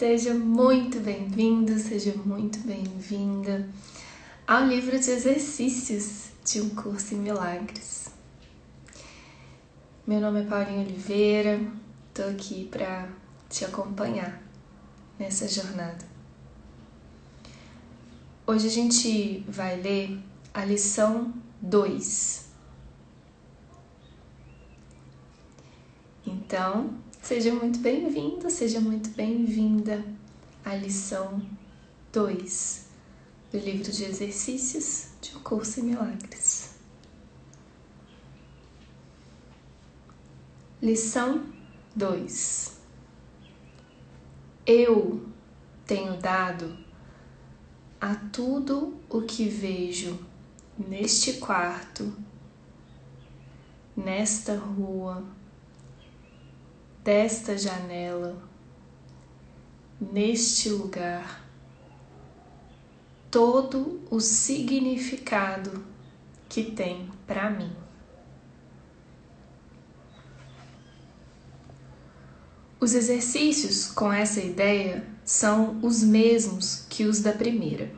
Seja muito bem-vindo, seja muito bem-vinda ao livro de exercícios de um curso em milagres. Meu nome é Paulinha Oliveira, tô aqui para te acompanhar nessa jornada. Hoje a gente vai ler a lição 2. Então, seja muito bem-vindo, seja muito bem-vinda à lição 2 do livro de exercícios de O Curso em Milagres. Lição 2 Eu tenho dado a tudo o que vejo neste quarto, nesta rua, desta janela, neste lugar, todo o significado que tem para mim. Os exercícios com essa ideia são os mesmos que os da primeira.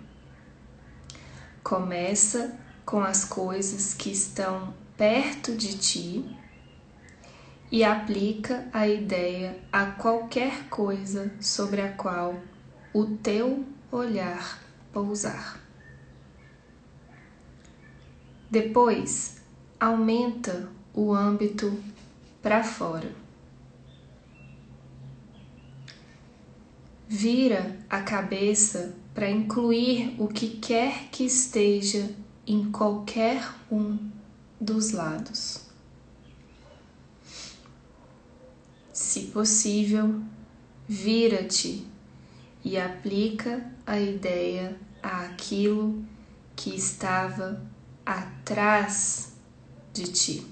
Começa com as coisas que estão perto de ti e aplica a ideia a qualquer coisa sobre a qual o teu olhar pousar. Depois, aumenta o âmbito para fora. Vira a cabeça para incluir o que quer que esteja em qualquer um dos lados. Se possível, vira-te e aplica a ideia àquilo que estava atrás de ti.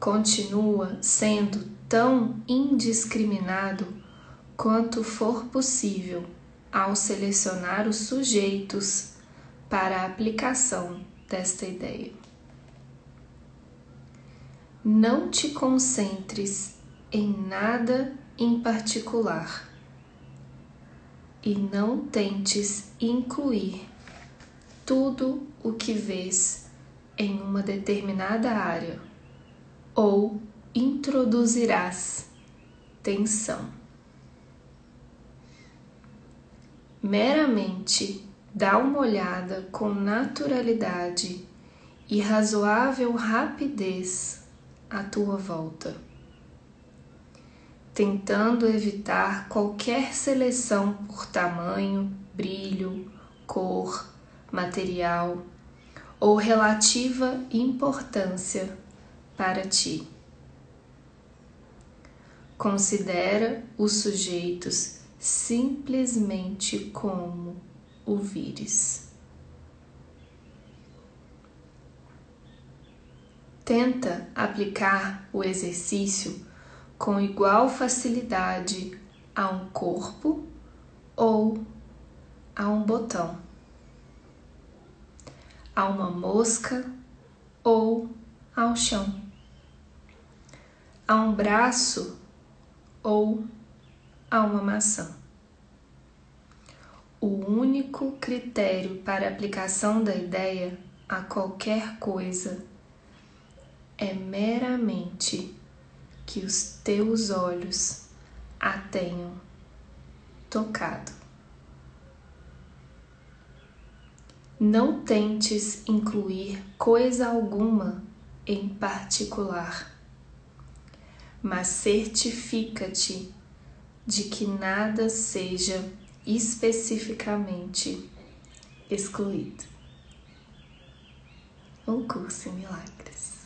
Continua sendo tão indiscriminado quanto for possível ao selecionar os sujeitos para a aplicação desta ideia. Não te concentres em nada em particular e não tentes incluir tudo o que vês em uma determinada área ou introduzirás tensão. Meramente dá uma olhada com naturalidade e razoável rapidez à tua volta, tentando evitar qualquer seleção por tamanho, brilho, cor, material ou relativa importância para ti. Considera os sujeitos simplesmente como o vires. Tenta aplicar o exercício com igual facilidade a um corpo ou a um botão, a uma mosca ou ao chão, a um braço ou a uma maçã. O único critério para aplicação da ideia a qualquer coisa é meramente que os teus olhos a tenham tocado. Não tentes incluir coisa alguma em particular mas certifica-te de que nada seja especificamente excluído. Um curso em milagres.